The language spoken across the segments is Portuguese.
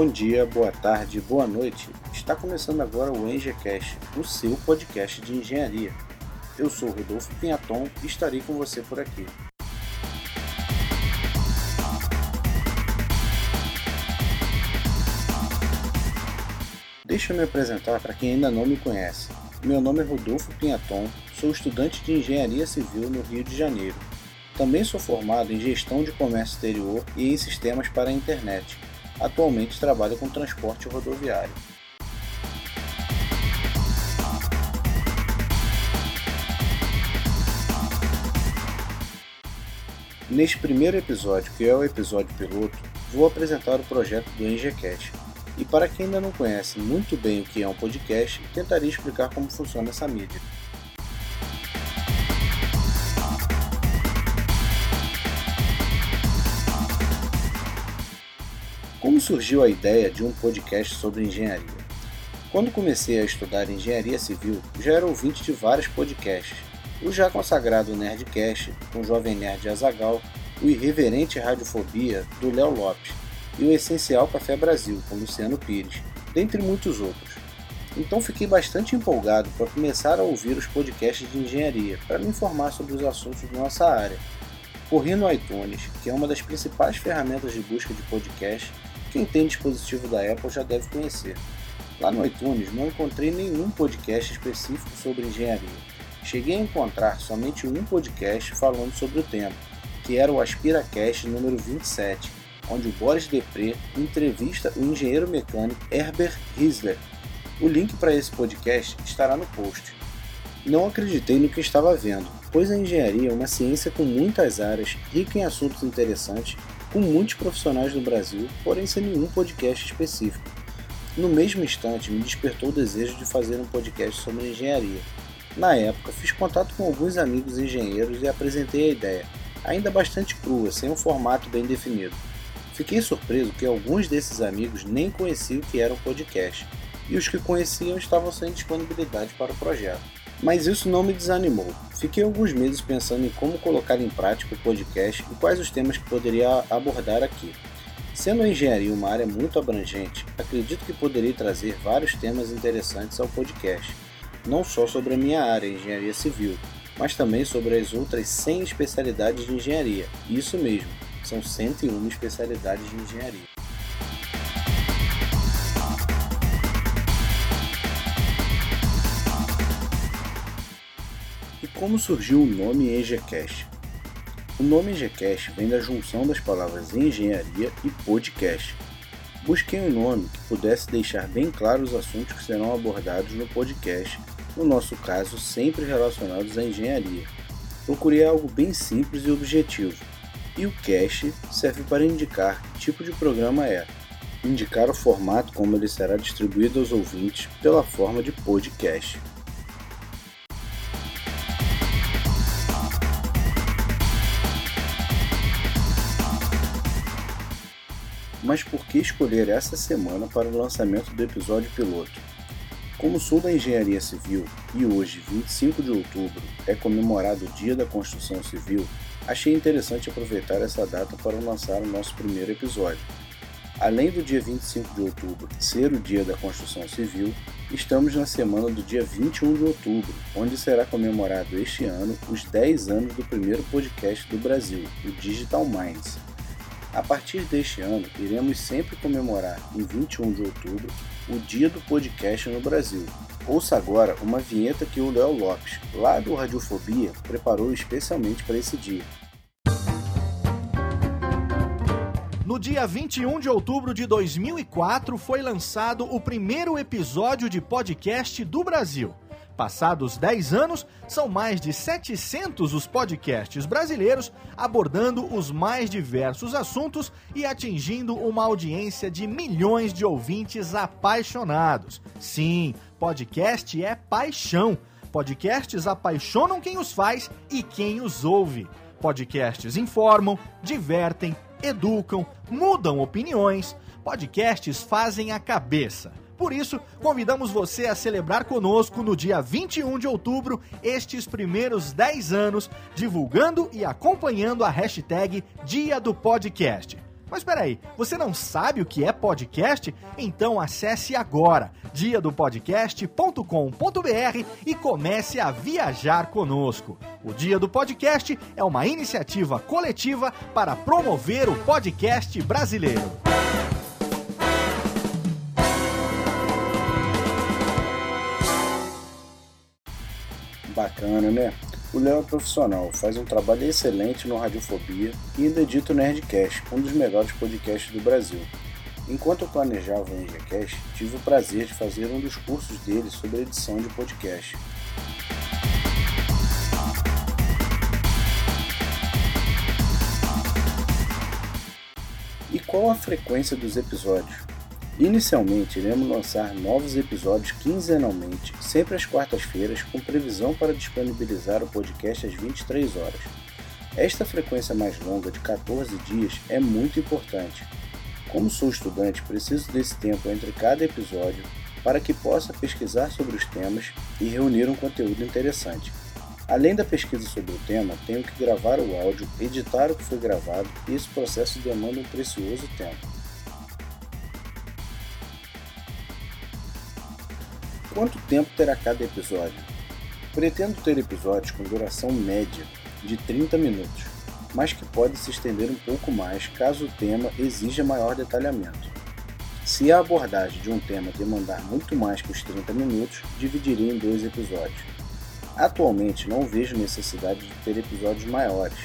Bom dia, boa tarde, boa noite. Está começando agora o EngeCast, o seu podcast de engenharia. Eu sou Rodolfo Pinhaton e estarei com você por aqui. Deixa eu me apresentar para quem ainda não me conhece. Meu nome é Rodolfo Pinhaton, sou estudante de Engenharia Civil no Rio de Janeiro. Também sou formado em Gestão de Comércio Exterior e em Sistemas para a Internet atualmente trabalha com transporte rodoviário. Neste primeiro episódio, que é o episódio piloto, vou apresentar o projeto do EngieCast. E para quem ainda não conhece muito bem o que é um podcast, tentarei explicar como funciona essa mídia. Como surgiu a ideia de um podcast sobre engenharia? Quando comecei a estudar engenharia civil, já era ouvinte de vários podcasts. O já consagrado Nerdcast, com o Jovem Nerd Azagal, o Irreverente Radiofobia, do Léo Lopes, e o Essencial Café Brasil, com Luciano Pires, dentre muitos outros. Então fiquei bastante empolgado para começar a ouvir os podcasts de engenharia, para me informar sobre os assuntos de nossa área. Corri no iTunes, que é uma das principais ferramentas de busca de podcast quem tem dispositivo da Apple já deve conhecer. Lá no iTunes não encontrei nenhum podcast específico sobre engenharia. Cheguei a encontrar somente um podcast falando sobre o tema, que era o AspiraCast número 27, onde o Boris Depré entrevista o engenheiro mecânico Herbert Riesler. O link para esse podcast estará no post. Não acreditei no que estava vendo, pois a engenharia é uma ciência com muitas áreas, rica em assuntos interessantes com muitos profissionais no Brasil, porém sem nenhum podcast específico. No mesmo instante, me despertou o desejo de fazer um podcast sobre engenharia. Na época, fiz contato com alguns amigos engenheiros e apresentei a ideia, ainda bastante crua, sem um formato bem definido. Fiquei surpreso que alguns desses amigos nem conheciam o que era um podcast, e os que conheciam estavam sem disponibilidade para o projeto. Mas isso não me desanimou. Fiquei alguns meses pensando em como colocar em prática o podcast e quais os temas que poderia abordar aqui. Sendo a engenharia uma área muito abrangente, acredito que poderei trazer vários temas interessantes ao podcast, não só sobre a minha área, engenharia civil, mas também sobre as outras 100 especialidades de engenharia. Isso mesmo, são 101 especialidades de engenharia. Como surgiu o nome EngieCast? O nome EngieCast vem da junção das palavras engenharia e podcast. Busquei um nome que pudesse deixar bem claro os assuntos que serão abordados no podcast, no nosso caso, sempre relacionados à engenharia. Procurei algo bem simples e objetivo, e o cast serve para indicar que tipo de programa é, indicar o formato como ele será distribuído aos ouvintes pela forma de podcast. Mas por que escolher essa semana para o lançamento do episódio piloto? Como sou da engenharia civil e hoje, 25 de outubro, é comemorado o Dia da Construção Civil, achei interessante aproveitar essa data para lançar o nosso primeiro episódio. Além do dia 25 de outubro ser o Dia da Construção Civil, estamos na semana do dia 21 de outubro, onde será comemorado este ano os 10 anos do primeiro podcast do Brasil, o Digital Minds. A partir deste ano, iremos sempre comemorar, em 21 de outubro, o Dia do Podcast no Brasil. Ouça agora uma vinheta que o Léo Lopes, lá do Radiofobia, preparou especialmente para esse dia. No dia 21 de outubro de 2004 foi lançado o primeiro episódio de podcast do Brasil. Passados 10 anos, são mais de 700 os podcasts brasileiros abordando os mais diversos assuntos e atingindo uma audiência de milhões de ouvintes apaixonados. Sim, podcast é paixão. Podcasts apaixonam quem os faz e quem os ouve. Podcasts informam, divertem, educam, mudam opiniões. Podcasts fazem a cabeça. Por isso, convidamos você a celebrar conosco no dia 21 de outubro estes primeiros 10 anos, divulgando e acompanhando a hashtag Dia do Podcast. Mas peraí, você não sabe o que é podcast? Então acesse agora diadopodcast.com.br e comece a viajar conosco. O Dia do Podcast é uma iniciativa coletiva para promover o podcast brasileiro. Bacana, né? O Léo é profissional, faz um trabalho excelente no Radiofobia e ainda edita o Nerdcast, um dos melhores podcasts do Brasil. Enquanto eu planejava o NGCast, tive o prazer de fazer um dos cursos dele sobre edição de podcast. E qual a frequência dos episódios? Inicialmente, iremos lançar novos episódios quinzenalmente, sempre às quartas-feiras, com previsão para disponibilizar o podcast às 23 horas. Esta frequência mais longa, de 14 dias, é muito importante. Como sou estudante, preciso desse tempo entre cada episódio para que possa pesquisar sobre os temas e reunir um conteúdo interessante. Além da pesquisa sobre o tema, tenho que gravar o áudio, editar o que foi gravado e esse processo demanda um precioso tempo. Quanto tempo terá cada episódio? Pretendo ter episódios com duração média de 30 minutos, mas que pode se estender um pouco mais caso o tema exija maior detalhamento. Se a abordagem de um tema demandar muito mais que os 30 minutos, dividiria em dois episódios. Atualmente não vejo necessidade de ter episódios maiores.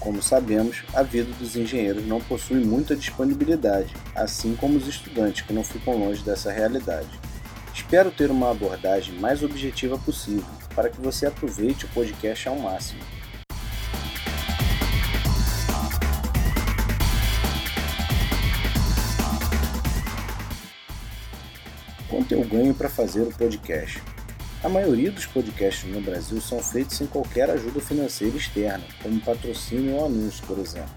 Como sabemos, a vida dos engenheiros não possui muita disponibilidade, assim como os estudantes que não ficam longe dessa realidade. Espero ter uma abordagem mais objetiva possível para que você aproveite o podcast ao máximo. Quanto eu ganho para fazer o podcast? A maioria dos podcasts no Brasil são feitos sem qualquer ajuda financeira externa, como patrocínio ou anúncio, por exemplo.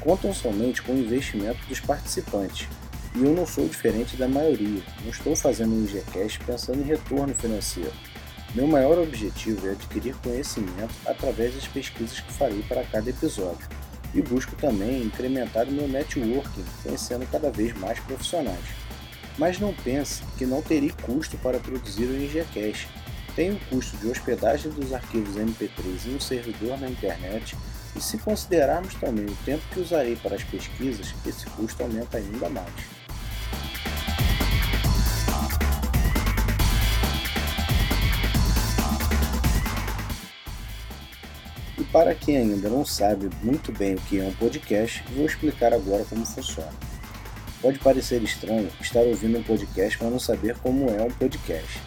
Contam somente com o investimento dos participantes, e eu não sou diferente da maioria. Não estou fazendo um IGCast pensando em retorno financeiro. Meu maior objetivo é adquirir conhecimento através das pesquisas que farei para cada episódio. E busco também incrementar o meu networking, conhecendo cada vez mais profissionais. Mas não pense que não terei custo para produzir o IGCast. Tem o custo de hospedagem dos arquivos MP3 em um servidor na internet e se considerarmos também o tempo que usarei para as pesquisas, esse custo aumenta ainda mais. Para quem ainda não sabe muito bem o que é um podcast, vou explicar agora como funciona. Pode parecer estranho estar ouvindo um podcast, mas não saber como é um podcast.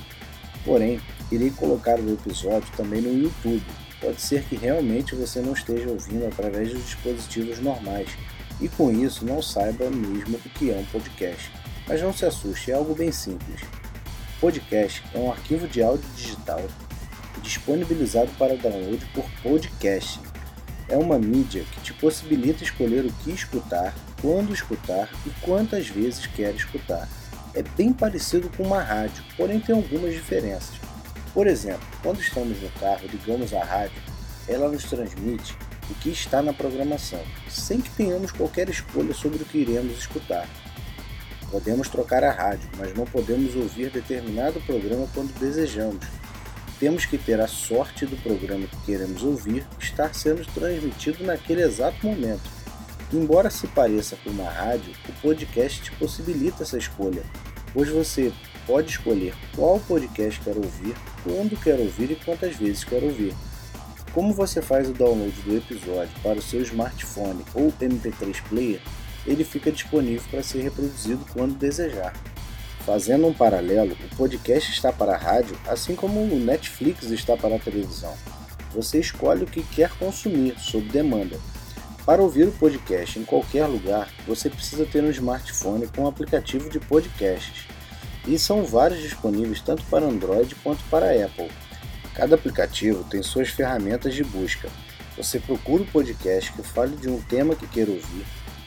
Porém, irei colocar o episódio também no YouTube. Pode ser que realmente você não esteja ouvindo através dos dispositivos normais e com isso não saiba mesmo o que é um podcast. Mas não se assuste, é algo bem simples. Podcast é um arquivo de áudio digital disponibilizado para download por podcast. É uma mídia que te possibilita escolher o que escutar, quando escutar e quantas vezes quer escutar. É bem parecido com uma rádio, porém tem algumas diferenças. Por exemplo, quando estamos no carro, ligamos a rádio, ela nos transmite o que está na programação, sem que tenhamos qualquer escolha sobre o que iremos escutar. Podemos trocar a rádio, mas não podemos ouvir determinado programa quando desejamos, temos que ter a sorte do programa que queremos ouvir estar sendo transmitido naquele exato momento. Embora se pareça com uma rádio, o podcast possibilita essa escolha, pois você pode escolher qual podcast quer ouvir, quando quer ouvir e quantas vezes quer ouvir. Como você faz o download do episódio para o seu smartphone ou MP3 player, ele fica disponível para ser reproduzido quando desejar. Fazendo um paralelo, o podcast está para a rádio, assim como o Netflix está para a televisão. Você escolhe o que quer consumir, sob demanda. Para ouvir o podcast em qualquer lugar, você precisa ter um smartphone com um aplicativo de podcasts. E são vários disponíveis tanto para Android quanto para Apple. Cada aplicativo tem suas ferramentas de busca. Você procura o podcast que fale de um tema que quer ouvir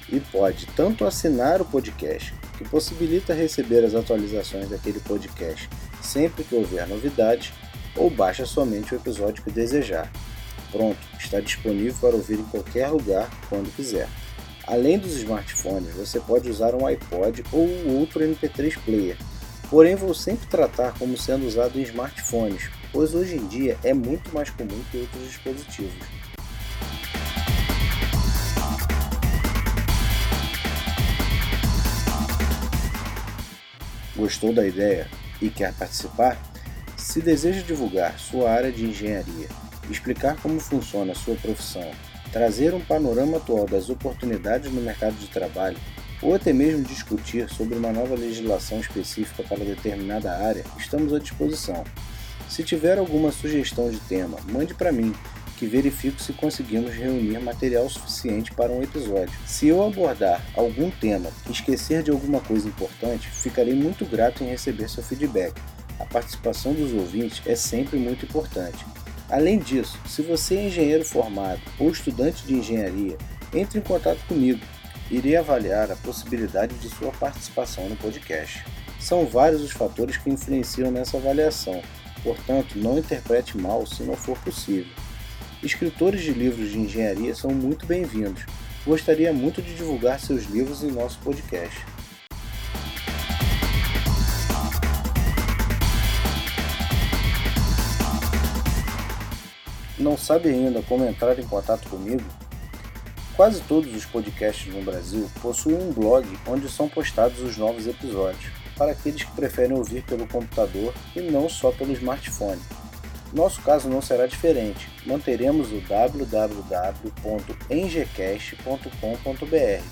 e pode tanto assinar o podcast que possibilita receber as atualizações daquele podcast sempre que houver novidades, ou baixa somente o episódio que desejar. Pronto, está disponível para ouvir em qualquer lugar, quando quiser. Além dos smartphones, você pode usar um iPod ou outro MP3 player. Porém, vou sempre tratar como sendo usado em smartphones, pois hoje em dia é muito mais comum que outros dispositivos. Gostou da ideia e quer participar? Se deseja divulgar sua área de engenharia, explicar como funciona a sua profissão, trazer um panorama atual das oportunidades no mercado de trabalho ou até mesmo discutir sobre uma nova legislação específica para determinada área, estamos à disposição. Se tiver alguma sugestão de tema, mande para mim, que verifico se conseguimos reunir material suficiente para um episódio. Se eu abordar algum tema e esquecer de alguma coisa importante, ficarei muito grato em receber seu feedback. A participação dos ouvintes é sempre muito importante. Além disso, se você é engenheiro formado ou estudante de engenharia, entre em contato comigo. Irei avaliar a possibilidade de sua participação no podcast. São vários os fatores que influenciam nessa avaliação, portanto, não interprete mal se não for possível. Escritores de livros de engenharia são muito bem-vindos. Gostaria muito de divulgar seus livros em nosso podcast. Não sabe ainda como entrar em contato comigo? Quase todos os podcasts no Brasil possuem um blog onde são postados os novos episódios, para aqueles que preferem ouvir pelo computador e não só pelo smartphone. Nosso caso não será diferente. Manteremos o www.engcast.com.br,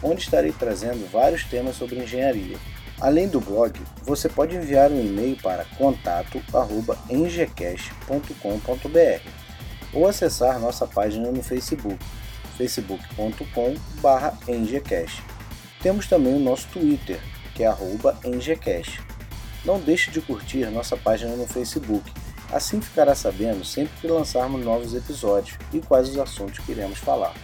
onde estarei trazendo vários temas sobre engenharia. Além do blog, você pode enviar um e-mail para contato@engcast.com.br ou acessar nossa página no Facebook, facebook.com/ngcast. Temos também o nosso Twitter, que é @ngcast. Não deixe de curtir nossa página no Facebook. Assim ficará sabendo sempre que lançarmos novos episódios e quais os assuntos que iremos falar.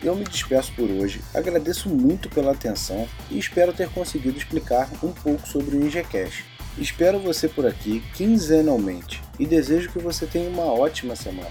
Eu me despeço por hoje, agradeço muito pela atenção e espero ter conseguido explicar um pouco sobre o IngeCash. Espero você por aqui quinzenalmente e desejo que você tenha uma ótima semana.